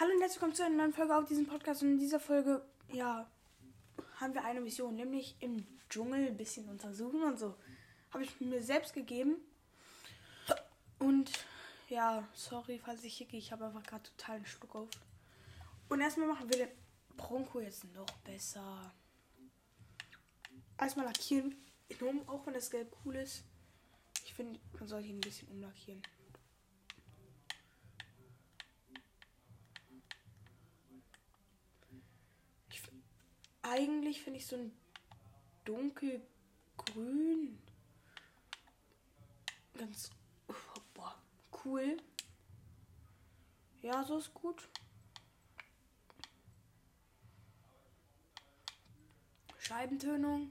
Hallo und herzlich willkommen zu einer neuen Folge auf diesem Podcast. Und in dieser Folge, ja, haben wir eine Mission, nämlich im Dschungel ein bisschen untersuchen und so. Habe ich mir selbst gegeben. Und ja, sorry, falls ich hicke, ich habe einfach gerade total einen Schluck auf. Und erstmal machen wir den Bronco jetzt noch besser. Erstmal lackieren, auch wenn das Gelb cool ist. Ich finde, man sollte ihn ein bisschen umlackieren. Eigentlich finde ich so ein dunkelgrün ganz boah, cool. Ja, so ist gut. Scheibentönung.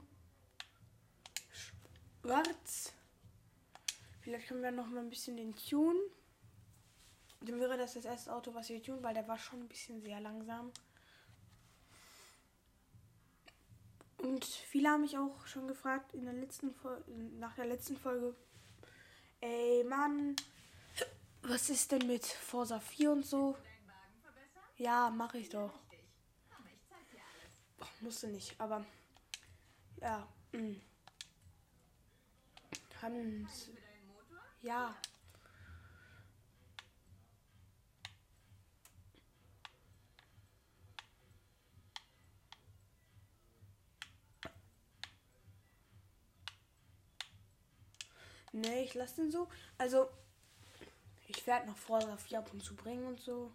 Schwarz. Vielleicht können wir noch mal ein bisschen den Tune. Dann wäre das das erste Auto, was wir tun, weil der war schon ein bisschen sehr langsam. Und viele haben mich auch schon gefragt in der letzten nach der letzten Folge, ey Mann, was ist denn mit Forza 4 und so? Ja, mache ich doch. Ach, musste nicht, aber ja. Mh. Mm. Haben ja. Nee, ich lasse den so. Also, ich werde noch vor, auf Japan zu bringen und so.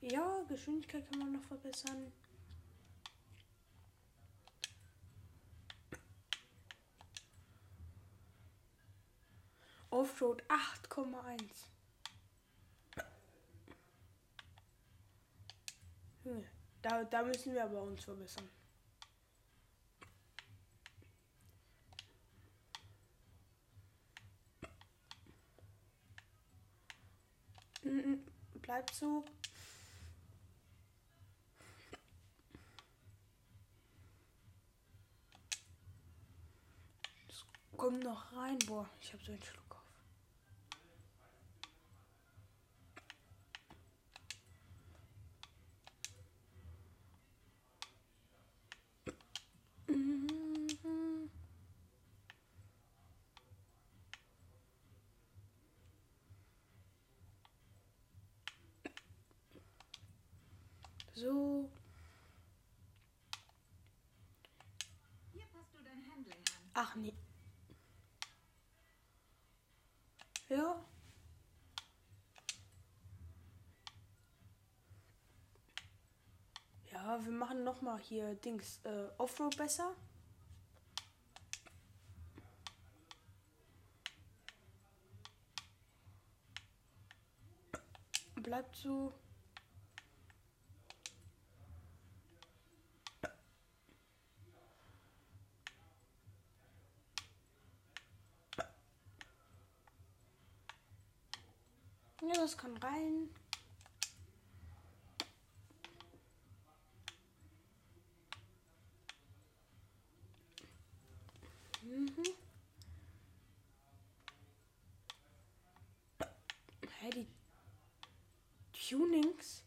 Ja, Geschwindigkeit kann man noch verbessern. Offroad 8,1. Da, da müssen wir aber uns verbessern. So. Das kommt noch rein. Boah, ich habe so einen Schluck. So. Ach nee. Ja. Ja, wir machen noch mal hier Dings äh, Offroad besser. Bleibt so. Ja, das kann rein. Mhm. Hä, die Tunings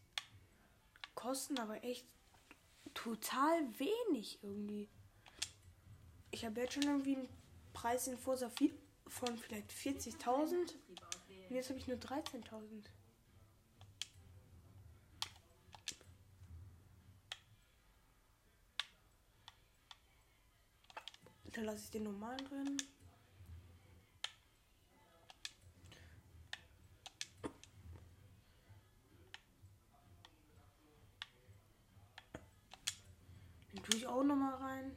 kosten aber echt total wenig irgendwie. Ich habe jetzt schon irgendwie einen Preis in Forsa von vielleicht 40.000. Und jetzt habe ich nur 13.000. Dann lasse ich den normalen drin. Den tue ich auch noch mal rein.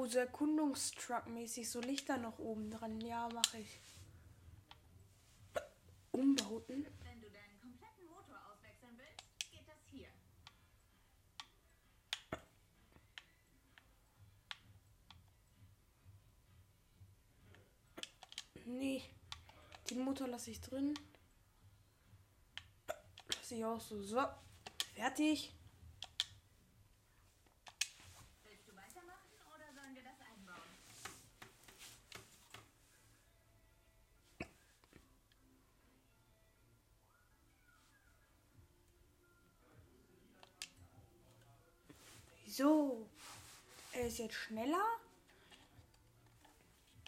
so Erkundungstruck-mäßig, so Lichter noch oben dran. Ja, mache ich. Umbauten. Wenn du deinen kompletten Motor auswechseln willst, geht das hier. Nee. Den Motor lasse ich drin. Lasse ich auch so. So. Fertig. Ist jetzt schneller.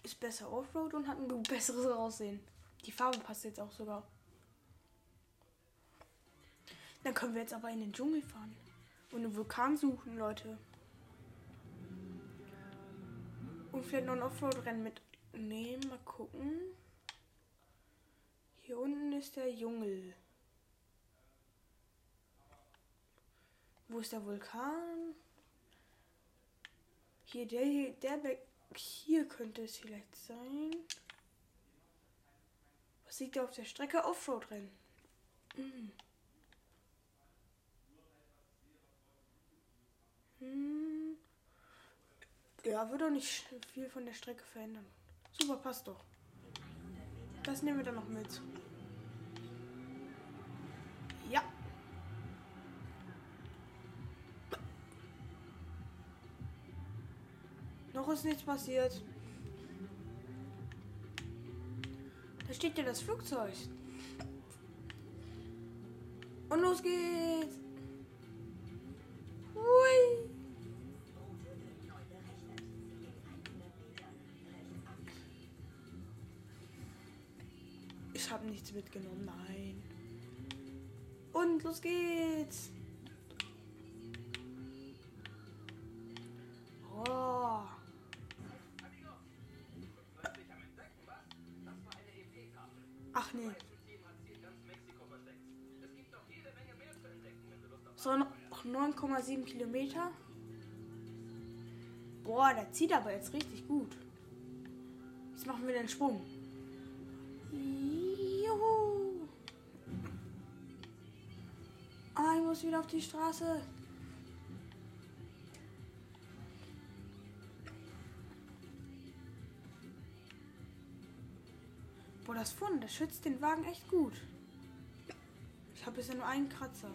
Ist besser Offroad und hat ein besseres Aussehen. Die Farbe passt jetzt auch sogar. Dann können wir jetzt aber in den Dschungel fahren. Und einen Vulkan suchen, Leute. Und vielleicht noch ein Offroad-Rennen mitnehmen. Mal gucken. Hier unten ist der Dschungel. Wo ist der Vulkan? Hier, der, hier, der. Hier könnte es vielleicht sein. Was liegt da auf der Strecke? Offroad-Rennen. Hm. Hm. Ja, wird doch nicht viel von der Strecke verändern. Super, passt doch. Das nehmen wir dann noch mit. Noch ist nichts passiert. Da steht ja das Flugzeug. Und los geht's. Hui. Ich habe nichts mitgenommen, nein. Und los geht's. 9,7 Kilometer. Boah, der zieht aber jetzt richtig gut. Jetzt machen wir den Sprung. Juhu. Ah, ich muss wieder auf die Straße. Boah, das Fund, das schützt den Wagen echt gut. Ich habe bisher nur einen Kratzer.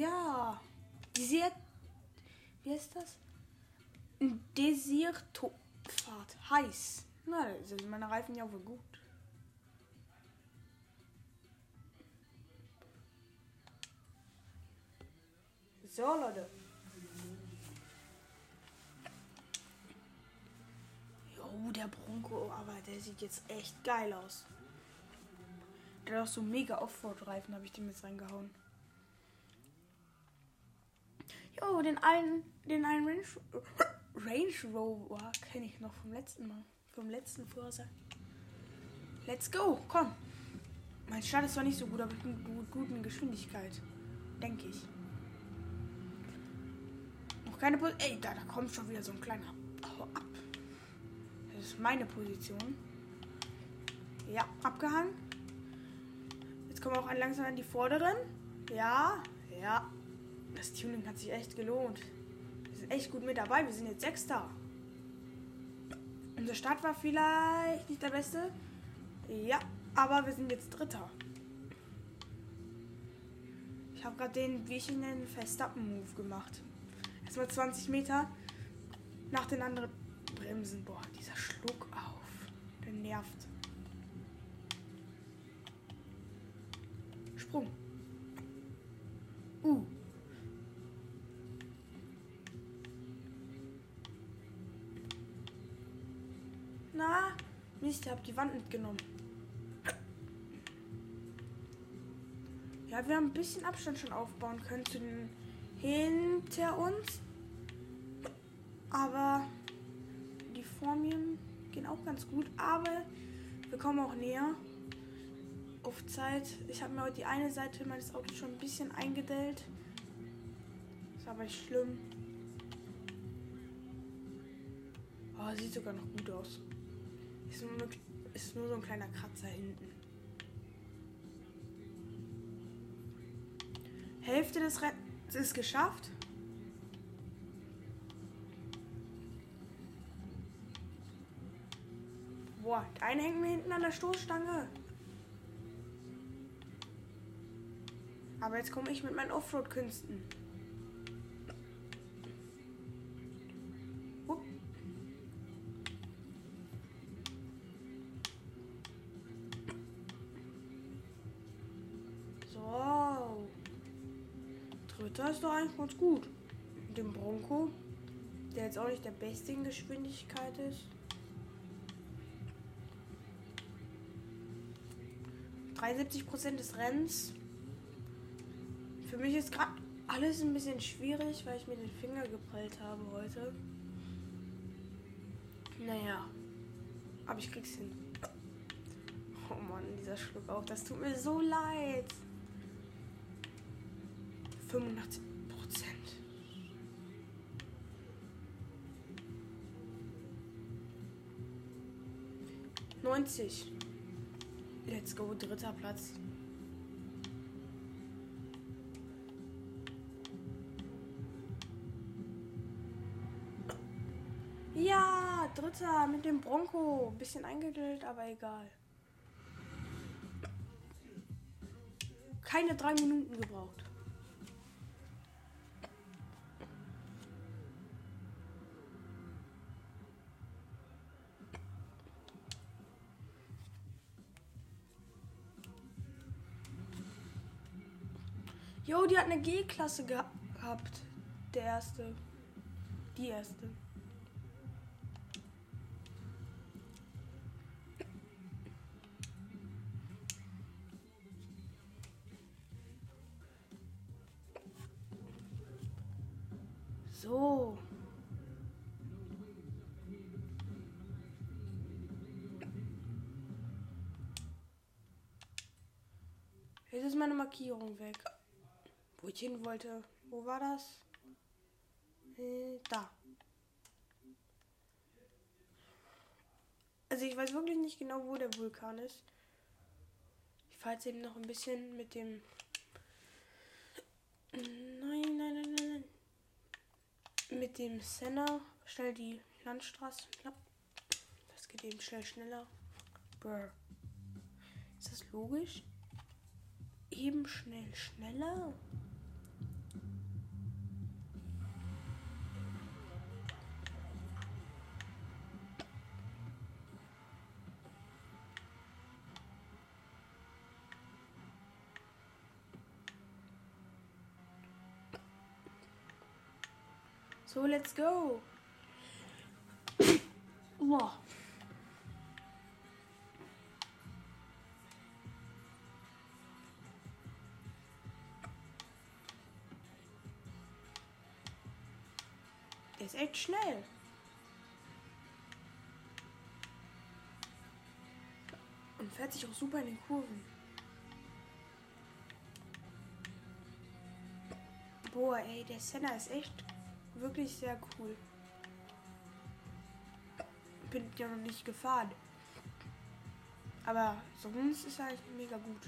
Ja, Desert, wie heißt das? Desiertofahrt, heiß. Na, sind meine Reifen ja wohl gut. So, Leute. Jo, der Bronco, aber der sieht jetzt echt geil aus. Der hat auch so mega Offroad-Reifen, habe ich dem jetzt reingehauen. Jo, den einen, den einen Range, Range Rover kenne ich noch vom letzten Mal. Vom letzten Vorsatz. Let's go, komm. Mein Start ist zwar nicht so gut, aber mit einer guten Geschwindigkeit. Denke ich. Noch keine Position. Ey, da, da kommt schon wieder so ein kleiner. Hau ab. Das ist meine Position. Ja, abgehangen. Jetzt kommen wir auch langsam an die vorderen. Ja, ja. Das Tuning hat sich echt gelohnt. Wir sind echt gut mit dabei. Wir sind jetzt Sechster. Unser Start war vielleicht nicht der beste. Ja, aber wir sind jetzt Dritter. Ich habe gerade den, wie ich ihn nenne, Verstappen-Move gemacht. Erstmal 20 Meter nach den anderen Bremsen. Boah, dieser Schluck auf. Der nervt. Sprung. Uh. Mist, ich hab die Wand mitgenommen. Ja, wir haben ein bisschen Abstand schon aufbauen können zu den hinter uns. Aber die vor gehen auch ganz gut. Aber Wir kommen auch näher. Auf Zeit. Ich habe mir heute die eine Seite meines Autos schon ein bisschen eingedellt. Ist aber nicht schlimm. Oh, sieht sogar noch gut aus. Ist nur, ist nur so ein kleiner Kratzer hinten. Hälfte des Rennens ist geschafft. Boah, der eine hängt mir hinten an der Stoßstange. Aber jetzt komme ich mit meinen Offroad-Künsten. Ganz gut. Mit dem Bronco, der jetzt auch nicht der beste in Geschwindigkeit ist. 73% des Rennens. Für mich ist gerade alles ein bisschen schwierig, weil ich mir den Finger geprellt habe heute. Naja, aber ich krieg's hin. Oh Mann, dieser Schluck auch, das tut mir so leid. 85 90. Let's go, dritter Platz. Ja, dritter mit dem Bronco. Bisschen eingedüllt, aber egal. Keine drei Minuten gebraucht. Die hat eine G-Klasse geha gehabt. Der erste. Die erste. So. Jetzt ist meine Markierung weg. Wo ich hin wollte. Wo war das? Äh, da. Also ich weiß wirklich nicht genau, wo der Vulkan ist. Ich fahre jetzt eben noch ein bisschen mit dem... Nein, nein, nein, nein, nein. Mit dem Senna schnell die Landstraße. Das geht eben schnell schneller. Brr. Ist das logisch? Eben schnell schneller? So, let's go. Boah. Der ist echt schnell. Und fährt sich auch super in den Kurven. Boah, ey, der Senna ist echt wirklich sehr cool. Bin ja noch nicht gefahren. Aber sonst ist halt mega gut.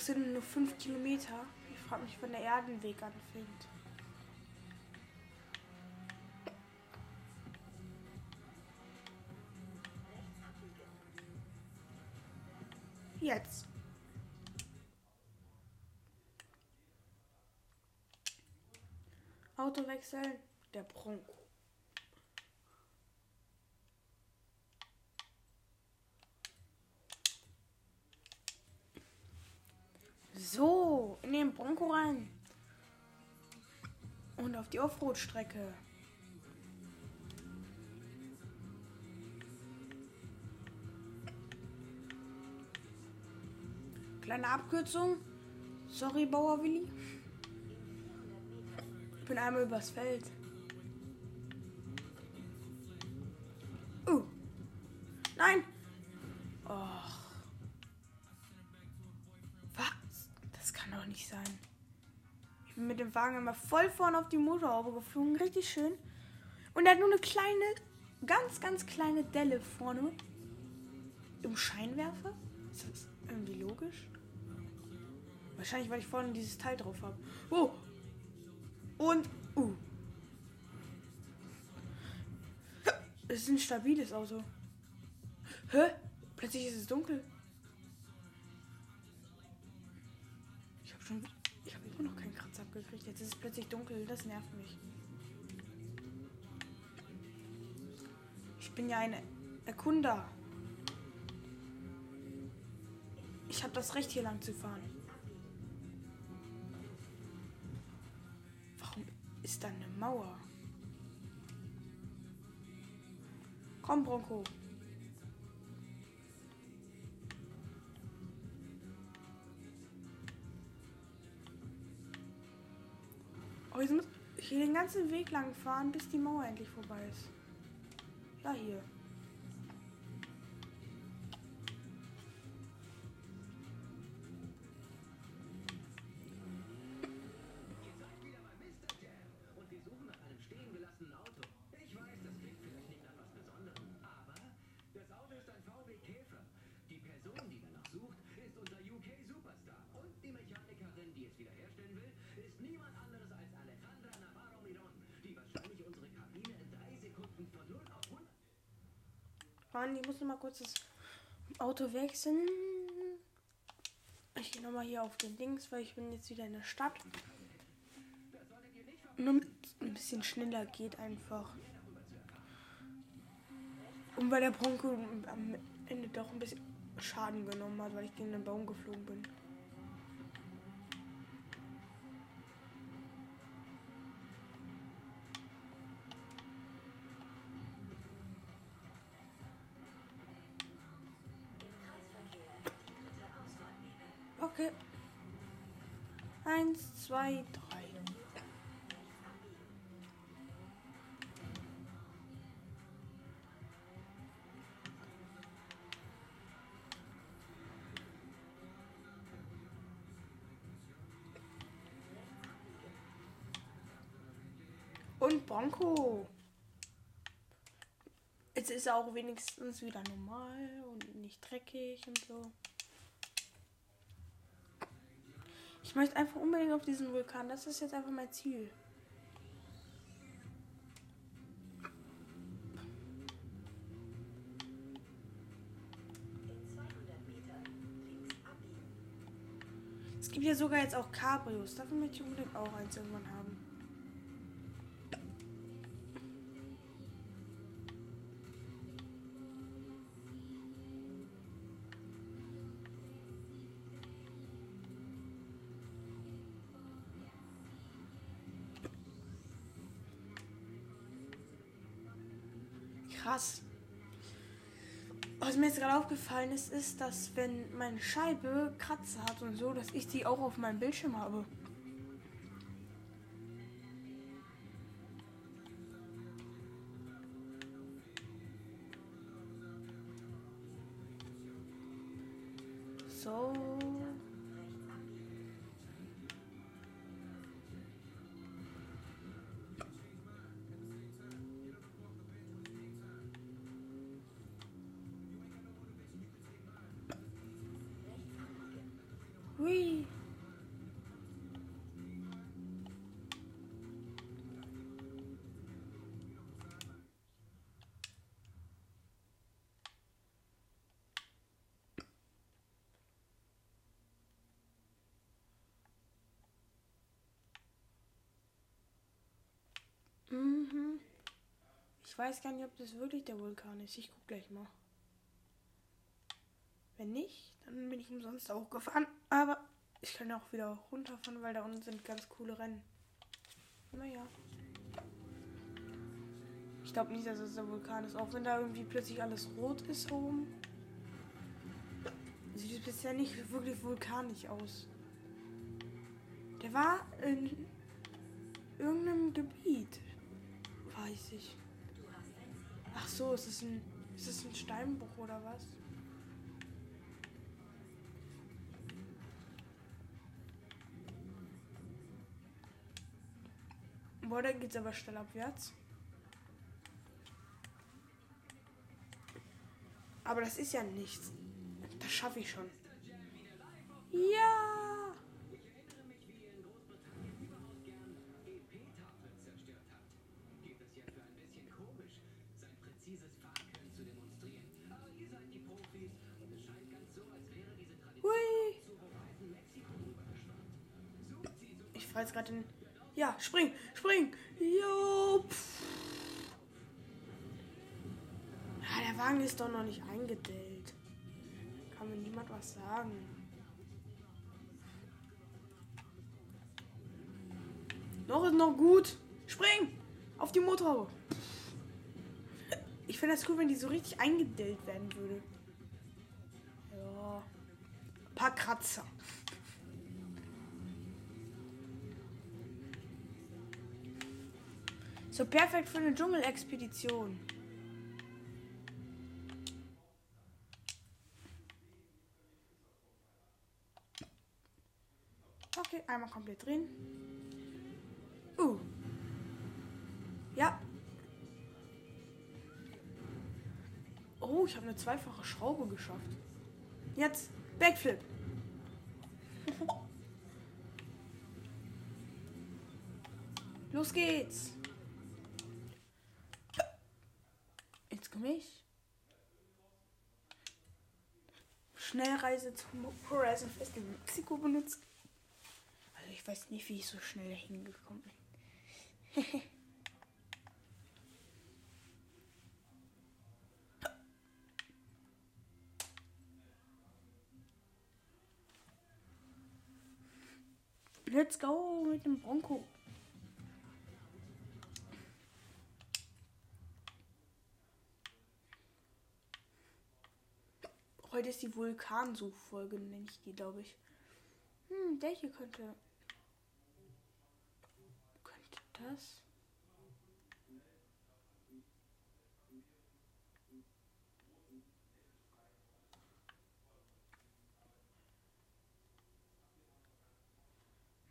Es sind nur 5 Kilometer. Ich frage mich, wann der Erdenweg anfängt. Jetzt. Auto wechseln, der Bronco. Die Offroad-Strecke. Kleine Abkürzung. Sorry, Bauer Willi. Ich bin einmal übers Feld. Wagen immer voll vorne auf die Motorhaube geflogen. Richtig schön. Und er hat nur eine kleine, ganz, ganz kleine Delle vorne. Im Scheinwerfer. Ist das irgendwie logisch? Wahrscheinlich, weil ich vorne dieses Teil drauf habe. Oh! Und. Uh. Es ist ein stabiles Auto. Hä? Plötzlich ist es dunkel. Ich habe schon. Ich habe immer noch keinen Kratzer abgekriegt. Jetzt ist es plötzlich dunkel. Das nervt mich. Ich bin ja ein Erkunder. Ich habe das Recht, hier lang zu fahren. Warum ist da eine Mauer? Komm, Bronco. Oh, jetzt muss ich hier den ganzen Weg lang fahren, bis die Mauer endlich vorbei ist. Ja, hier. Mann, ich muss noch mal kurz das Auto wechseln. Ich gehe nochmal hier auf den Dings, weil ich bin jetzt wieder in der Stadt. Nur ein bisschen schneller geht einfach. Und weil der Bronco am Ende doch ein bisschen Schaden genommen hat, weil ich gegen den Baum geflogen bin. Zwei, drei. Und Bronco. Jetzt ist er auch wenigstens wieder normal und nicht dreckig und so. Ich möchte einfach unbedingt auf diesen Vulkan. Das ist jetzt einfach mein Ziel. Es gibt ja sogar jetzt auch Cabrios. Davon möchte ich unbedingt auch eins irgendwann haben. Krass. Was mir jetzt gerade aufgefallen ist, ist, dass wenn meine Scheibe Kratzer hat und so, dass ich die auch auf meinem Bildschirm habe. Ich weiß gar nicht, ob das wirklich der Vulkan ist. Ich guck gleich mal. Wenn nicht, dann bin ich umsonst auch gefahren. Aber ich kann auch wieder runterfahren, weil da unten sind ganz coole Rennen. Naja. Ich glaube nicht, dass es der Vulkan ist. Auch wenn da irgendwie plötzlich alles rot ist oben. Sieht es bisher nicht wirklich vulkanisch aus. Der war in irgendeinem Gebiet. Weiß ich. So, ist es ein, ist es ein Steinbruch oder was? Boah, da geht's aber schnell abwärts. Aber das ist ja nichts. Das schaffe ich schon. Ja! Jetzt gerade den. Ja, spring, spring! Jo! Ja, der Wagen ist doch noch nicht eingedellt. Kann mir niemand was sagen. Noch ist noch gut. Spring! Auf die Motorhaube. Ich finde das cool, wenn die so richtig eingedellt werden würde. Ja. Ein paar Kratzer. So perfekt für eine Dschungelexpedition. Okay, einmal komplett drehen. Uh. Ja. Oh, ich habe eine zweifache Schraube geschafft. Jetzt Backflip. Los geht's. Jetzt komme ich. Schnellreise zum Horizon Festival Mexiko benutzt. Also ich weiß nicht, wie ich so schnell dahin gekommen bin. Let's go mit dem Bronco. Heute ist die Vulkansuchfolge, nenne ich die, glaube ich. Hm, der hier könnte. Könnte das?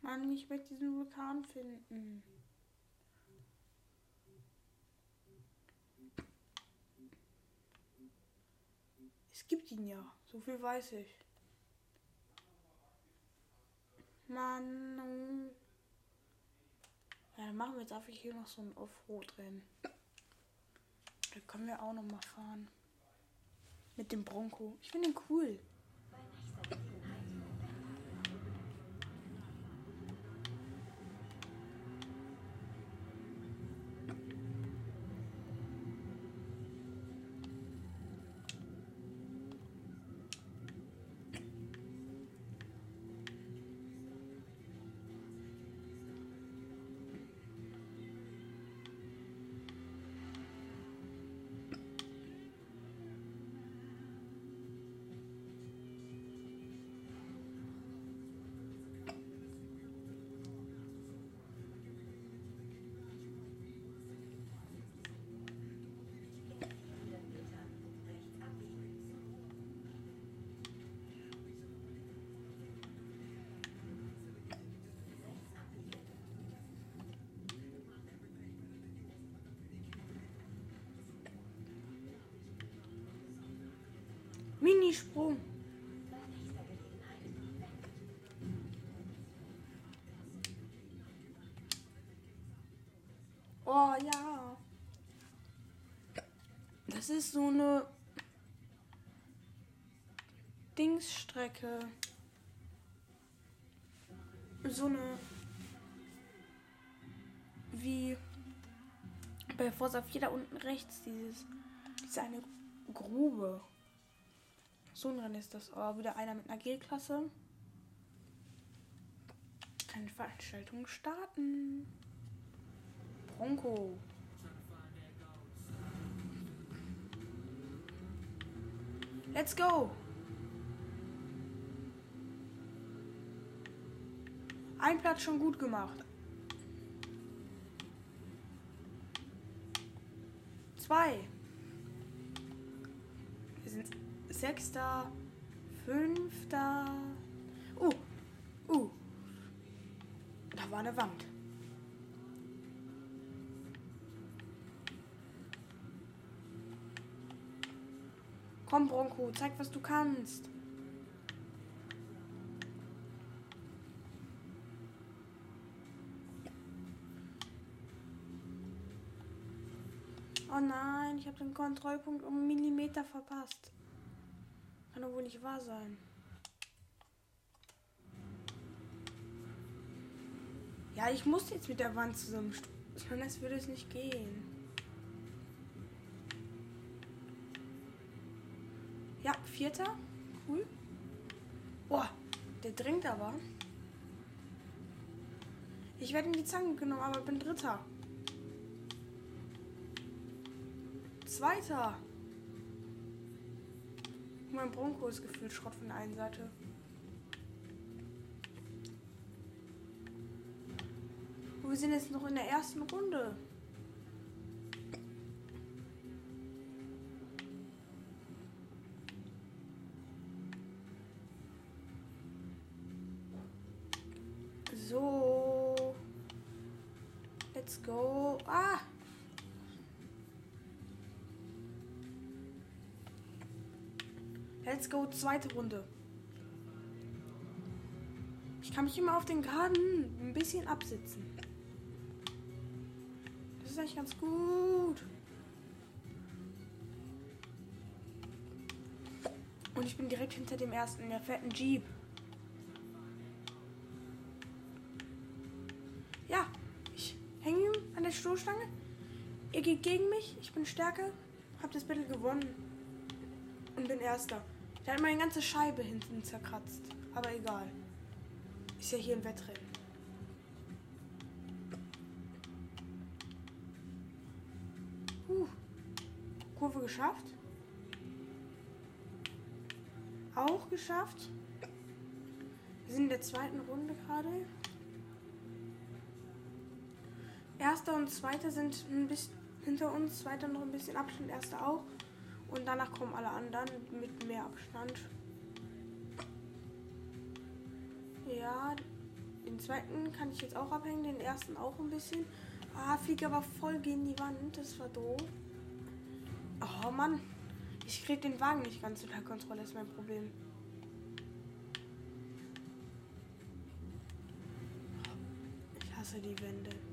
Mann, ich möchte diesen Vulkan finden. Gibt ihn ja, so viel weiß ich. Mann. oh. Ja, dann machen wir jetzt einfach hier noch so ein Offroad-Rennen. Da können wir auch noch mal fahren. Mit dem Bronco. Ich finde den cool. Minisprung. Oh ja. Das ist so eine Dingsstrecke. So eine wie Bei Forza 4 da unten rechts, dieses, diese eine Grube. So ein Rennen ist das. Oh, wieder einer mit einer G-Klasse. Eine Veranstaltung starten. Bronco. Let's go. Ein Platz schon gut gemacht. Zwei. Sechster, Fünfter. Uh, uh. Da war eine Wand. Komm, Bronco, zeig, was du kannst. Oh nein, ich habe den Kontrollpunkt um einen Millimeter verpasst. Kann doch wohl nicht wahr sein. Ja, ich muss jetzt mit der Wand zusammen. Anders würde es nicht gehen. Ja, vierter. Cool. Boah, der dringt aber. Ich werde in die Zange genommen, aber bin dritter. Zweiter. Mein Bronco ist gefühlt Schrott von der einen Seite. Wir sind jetzt noch in der ersten Runde. So. Let's go. Ah! Let's go, zweite Runde. Ich kann mich immer auf den Garten ein bisschen absitzen. Das ist eigentlich ganz gut. Und ich bin direkt hinter dem ersten. Der fährt ein Jeep. Ja, ich hänge ihm an der Stoßstange. Ihr geht gegen mich. Ich bin stärker. Hab das Battle gewonnen. Und bin erster. Der hat meine ganze Scheibe hinten zerkratzt. Aber egal. Ist ja hier ein Wettrennen. Uh, Kurve geschafft. Auch geschafft. Wir sind in der zweiten Runde gerade. Erster und zweiter sind ein bisschen hinter uns, zweiter noch ein bisschen Abstand, erster auch. Und danach kommen alle anderen mit mehr Abstand. Ja, den zweiten kann ich jetzt auch abhängen, den ersten auch ein bisschen. Ah, fliege aber voll gegen die Wand, das war doof. Oh Mann, ich krieg den Wagen nicht ganz unter Kontrolle, ist mein Problem. Ich hasse die Wände.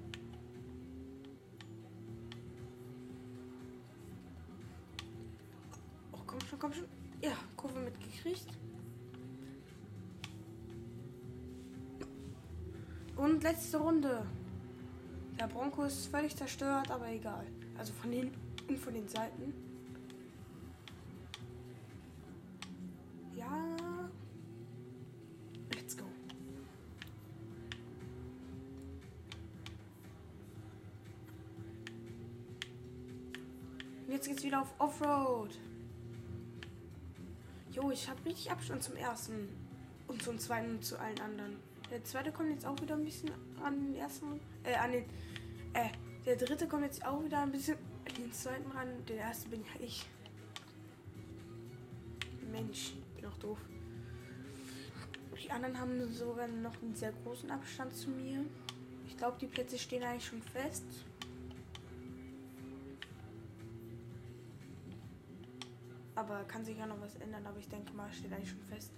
Komm schon, komm schon. Ja, Kurve mitgekriegt. Und letzte Runde. Der Bronco ist völlig zerstört, aber egal. Also von und von den Seiten. Ja. Let's go. Jetzt geht's wieder auf Offroad. Jo, ich habe richtig Abstand zum ersten und zum zweiten und zu allen anderen. Der zweite kommt jetzt auch wieder ein bisschen an den ersten, äh, an den, äh, der dritte kommt jetzt auch wieder ein bisschen an den zweiten ran. Der erste bin ja ich. Mensch, bin auch doof. Die anderen haben sogar noch einen sehr großen Abstand zu mir. Ich glaube, die Plätze stehen eigentlich schon fest. Aber kann sich ja noch was ändern, aber ich denke mal, steht eigentlich schon fest.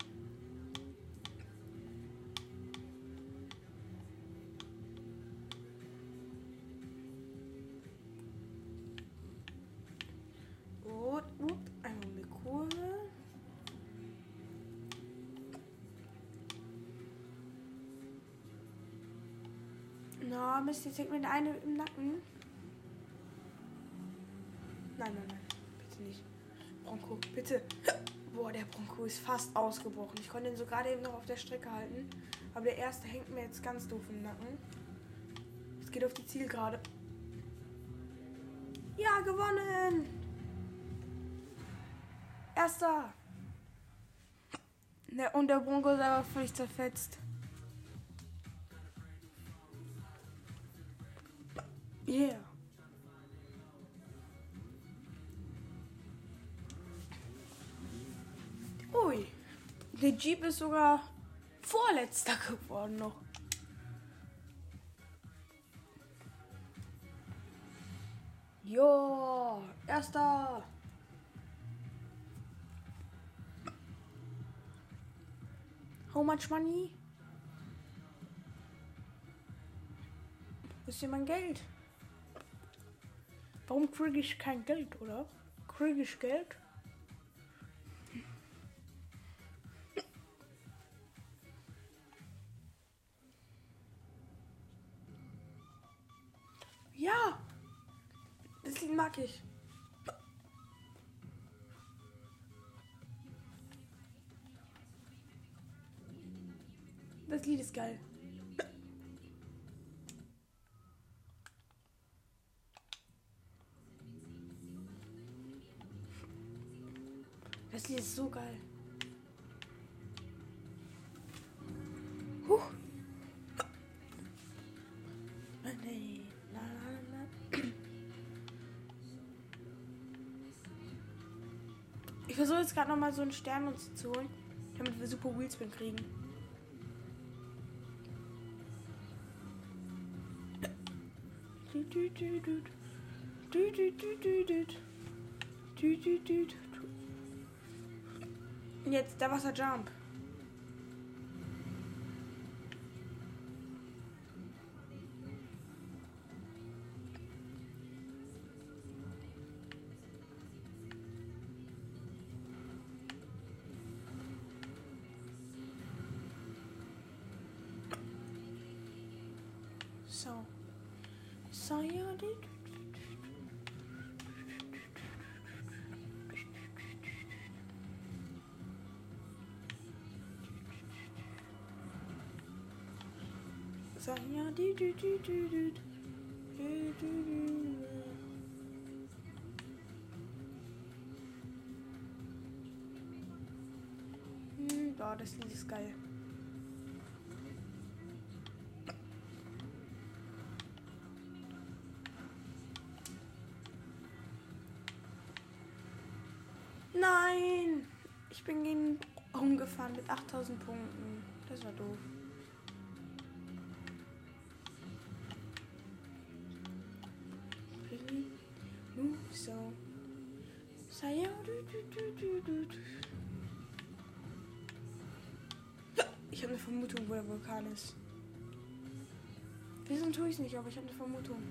Gut. Einmal um die Kurve. Na, Mist, jetzt hängt mir der eine im Nacken. Nein, nein, nein. Bitte nicht. Bronco, bitte. Boah, der Bronco ist fast ausgebrochen. Ich konnte ihn so gerade eben noch auf der Strecke halten. Aber der erste hängt mir jetzt ganz doof im Nacken. Es geht auf die Zielgerade. Ja, gewonnen! Erster! Der, und der Bronco ist aber völlig zerfetzt. Yeah. Jeep ist sogar vorletzter geworden noch. Jo, erster. How much money? Wo ist hier mein Geld? Warum kriege ich kein Geld, oder? Kriege ich Geld? Ja! Das Lied mag ich. Das Lied ist geil. Das Lied ist so geil. Huch. Versuche jetzt gerade noch mal so einen Stern uns zu holen, damit wir super Wheelspin kriegen. Und Jetzt der Wasserjump. Boah, das Lied ist geil. Nein! Ich bin gegen umgefahren mit 8000 Punkten. Das war doof. Ich habe eine Vermutung, wo der Vulkan ist. Wieso tue ich es nicht, aber ich habe eine Vermutung.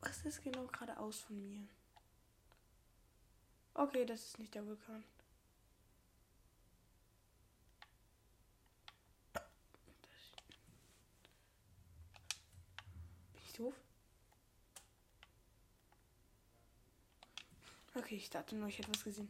Was ist genau geradeaus von mir? Okay, das ist nicht der Vulkan. Bin ich doof? Okay, ich dachte nur, ich hätte was gesehen.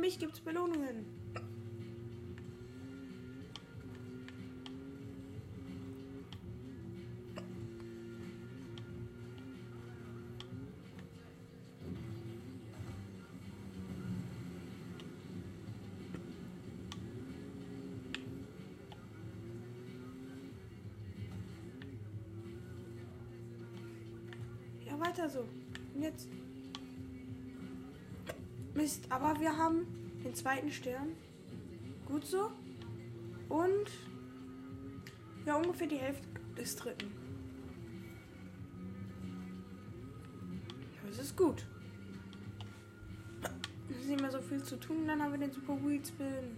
mich gibt's Belohnungen. Ja, weiter so. Und jetzt. Mist, aber wir haben den zweiten Stern. Gut so. Und ja, ungefähr die Hälfte des dritten. Das ist gut. Es ist nicht mehr so viel zu tun, dann haben wir den Super Wheel Spin.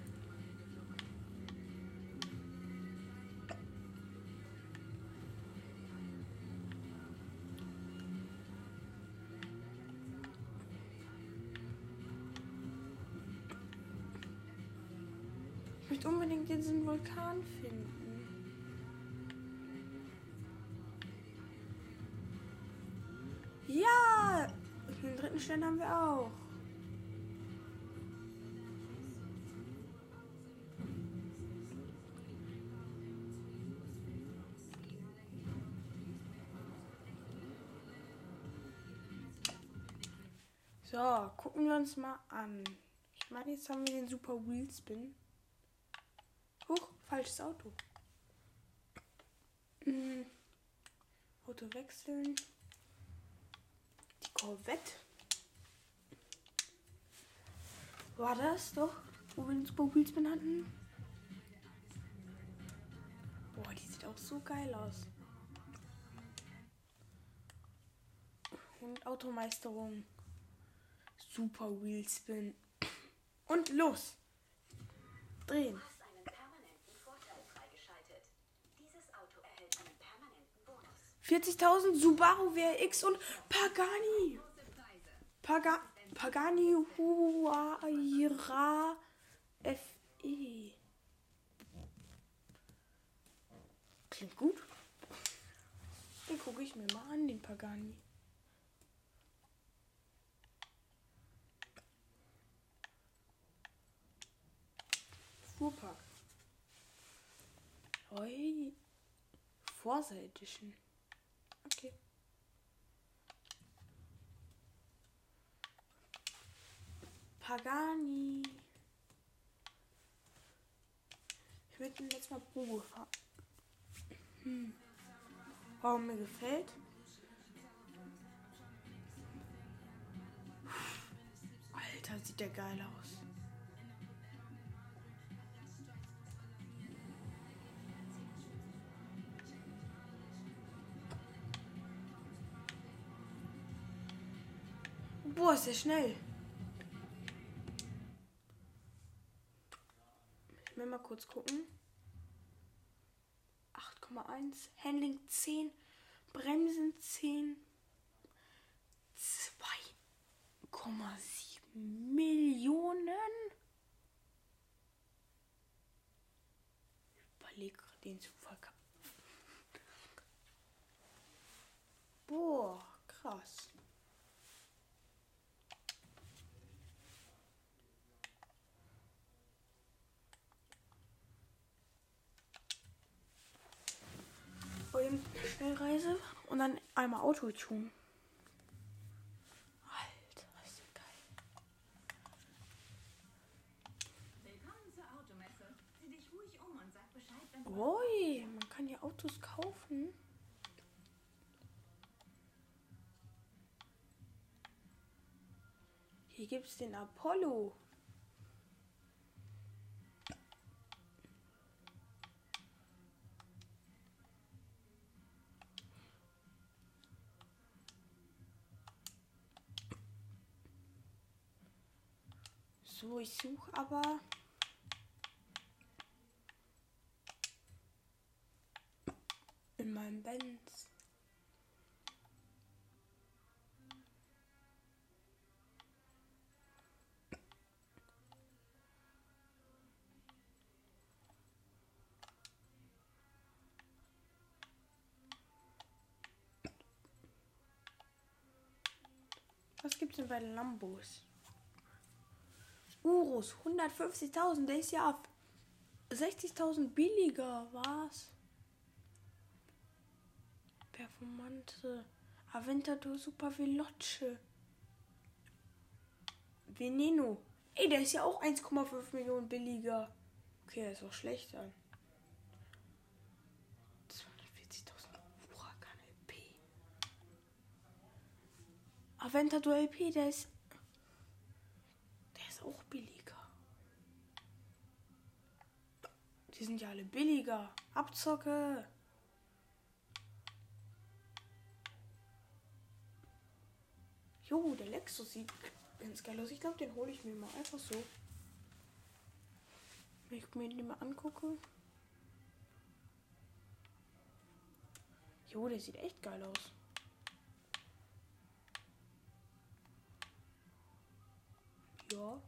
Finden. Ja! Den dritten Stern haben wir auch. So, gucken wir uns mal an. Ich meine, jetzt haben wir den Super Wheel Spin. Falsches Auto. Hm. Auto wechseln. Die Corvette. War das doch, wo wir Wheel Spin hatten? Boah, die sieht auch so geil aus. Und Automeisterung. Super Wheel Spin. Und los. Drehen. Du hast einen permanenten Vorteil freigeschaltet. Dieses Auto erhält einen permanenten Bonus. 40.000 Subaru WRX und Pagani. Paga Pagani Huayra FE. Klingt gut. Den gucke ich mir mal an, den Pagani. Fuhrpark. Oi. Forza Edition. Okay. Pagani. Ich würde ihn jetzt mal Probe fahren. Hm. Warum mir gefällt? Alter, sieht der geil aus. Boah, ist der schnell. Ich will mal kurz gucken. 8,1. Handling 10. Bremsen 10. 2,7 Millionen. Ich überlege gerade den zu verkaufen. Boah, krass. eben Schnellreise und dann einmal Auto tun. Alter, ist das geil. Willkommen zur Automesse. Sieh dich ruhig um und sag Bescheid, wenn du Ui, man kann hier Autos kaufen. Hier gibt es den Apollo. So, ich suche aber. In meinem Benz. Was gibt's denn bei Lambos? Urus, 150.000, der ist ja auf 60.000 billiger, was? Performante, Aventador Super Veloce. Veneno. Ey, der ist ja auch 1,5 Millionen billiger. Okay, der ist auch schlechter. 240.000 Huracan LP. Aventador LP, der ist. Der ist auch billiger. Die sind ja alle billiger. Abzocke. Jo, der Lexus sieht ganz geil aus. Ich glaube, den hole ich mir mal einfach so. Wenn ich mir den mal angucke. Jo, der sieht echt geil aus. Ja.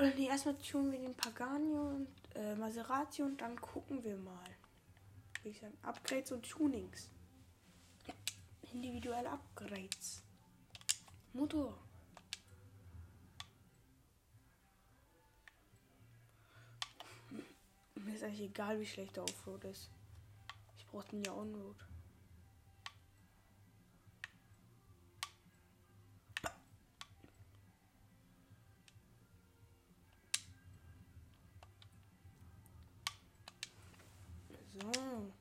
Oder nee, erstmal tun wir den Pagani und äh, Maserati und dann gucken wir mal. Wie ich sagen, Upgrades und Tunings. Individuelle Upgrades. Motor. Mir ist eigentlich egal, wie schlecht der Offroad ist. Ich brauche den ja Onroad. So.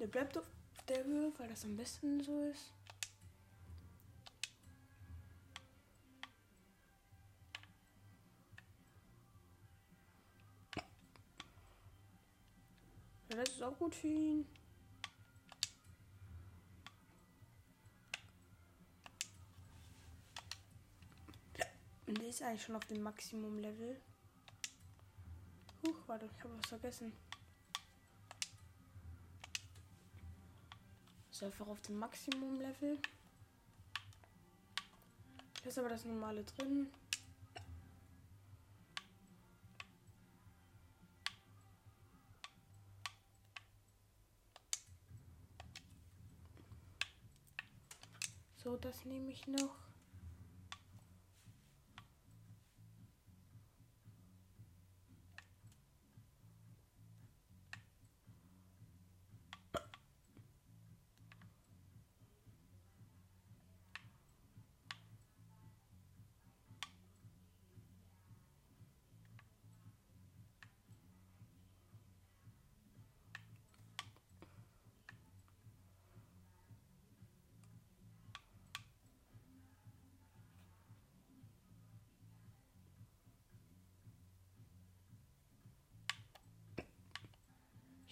Der bleibt auf der Höhe, weil das am besten so ist. Ist auch gut für ihn. Und der ist eigentlich schon auf dem Maximum-Level. Huch, warte, ich habe was vergessen. Ist einfach auf dem Maximum-Level. Ist aber das normale drin. Das nehme ich noch.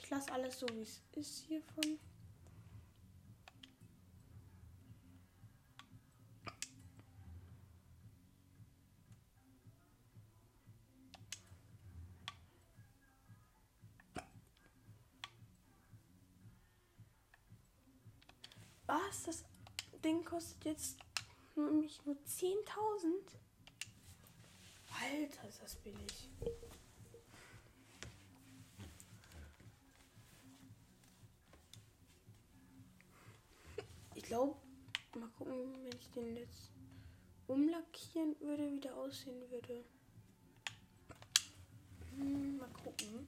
Ich lasse alles so, wie es ist hiervon. Was? Das Ding kostet jetzt nämlich nur 10.000? Alter, ist das billig. Glaube, mal gucken, wenn ich den jetzt umlackieren würde, wie der aussehen würde. Hm, mal gucken.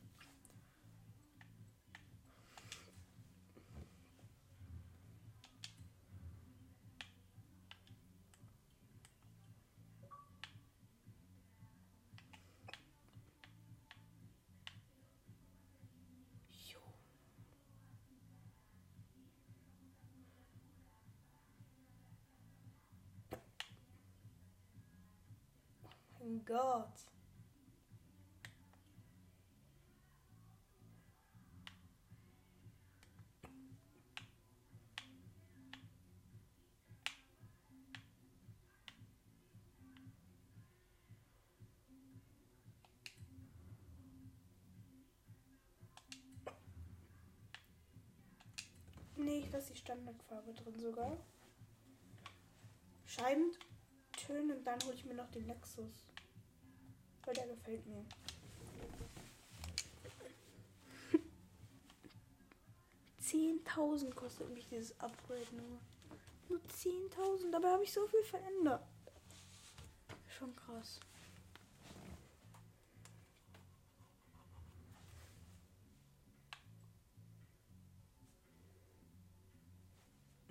Mein Gott. Nee, ich lasse die Standardfarbe drin sogar. Scheiben tönen und dann hole ich mir noch den Lexus. Weil der gefällt mir. Zehntausend kostet mich dieses Upgrade nur. Nur 10.000, dabei habe ich so viel verändert. Schon krass.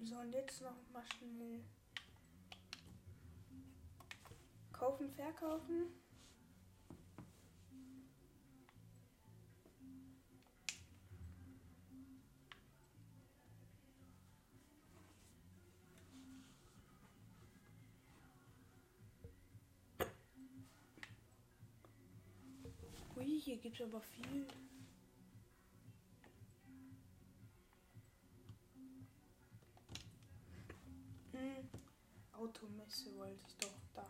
So, und jetzt noch mal schnell kaufen, verkaufen. Hier gibt es aber viel. Hm, Automesse wollte ich doch da.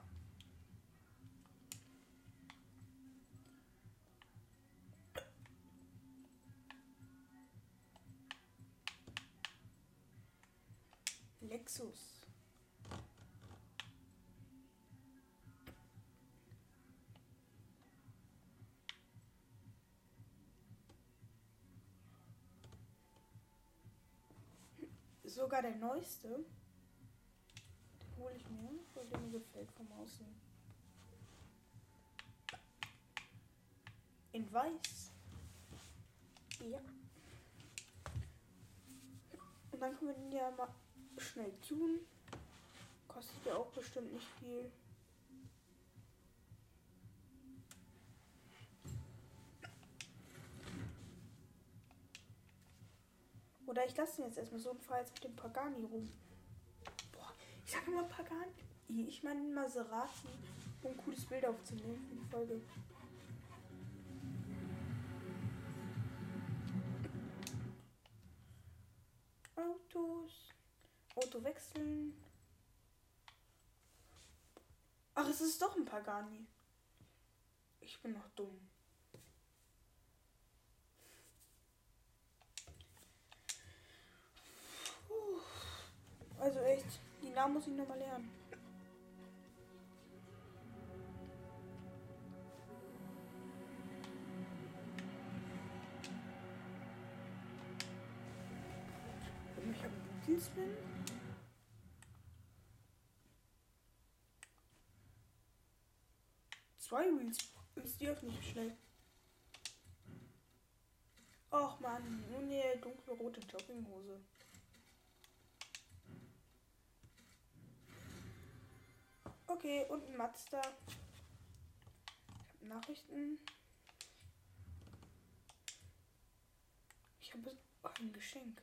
Lexus. Sogar der neueste. Den hole ich mir, weil der mir gefällt vom Aussehen. In weiß. Ja. Und dann können wir den ja mal schnell tun. Kostet ja auch bestimmt nicht viel. Oder ich lasse ihn jetzt erstmal so und fahre jetzt mit dem Pagani rum. Boah, ich sage immer Pagani. Ich meine Maserati, um ein cooles Bild aufzunehmen für die Folge. Autos. Auto wechseln. Ach, es ist doch ein Pagani. Ich bin noch dumm. Also echt, die Namen muss ich nochmal lernen. Ich habe Dienstmann. Zwei Reels. Ist die nicht schnell. Och man, nur eine dunkelrote Jogginghose. Okay, und ein Mazda. Ich habe Nachrichten. Ich habe ein Geschenk.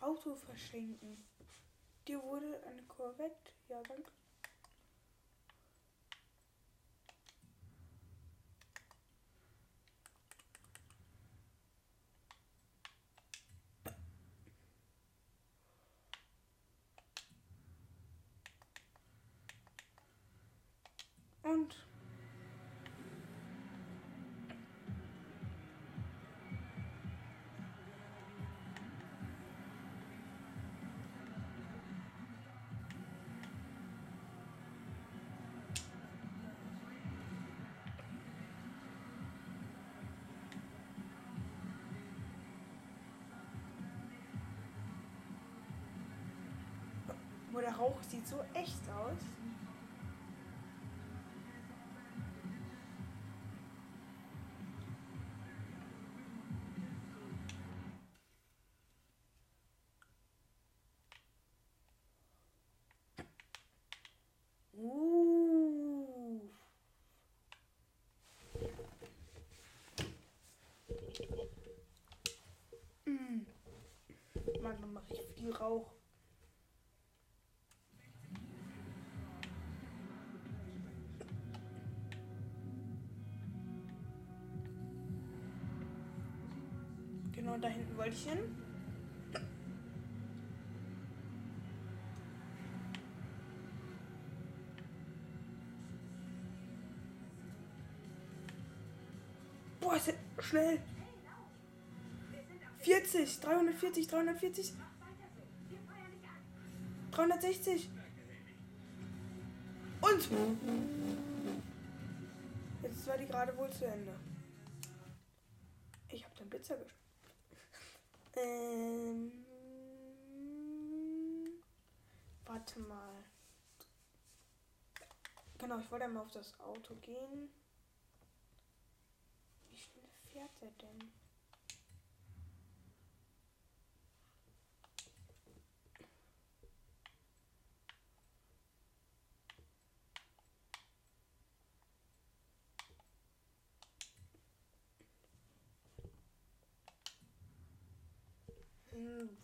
Auto verschenken. Dir wurde eine Corvette. Ja, danke. Rauch sieht so echt aus. Mm. Mann, dann mache ich viel Rauch. Genau da hinten wollte ich hin. Boah, ist schnell. 40, 340, 340, 360. Und jetzt war die gerade wohl zu Ende. Ich habe den Blitzer gespielt. Ähm, warte mal. Genau, ich wollte einmal auf das Auto gehen. Wie schnell fährt er denn?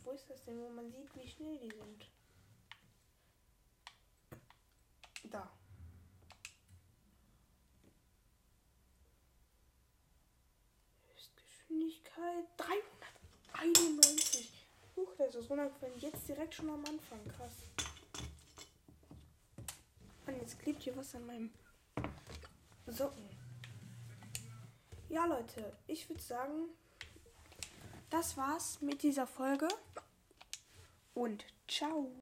Wo ist das denn, wo man sieht, wie schnell die sind? Da. Höchstgeschwindigkeit 391. Huch, das ist runtergefallen. Jetzt direkt schon am Anfang. Krass. Und jetzt klebt hier was an meinem Socken. Ja, Leute, ich würde sagen, das war's mit dieser Folge. Und ciao.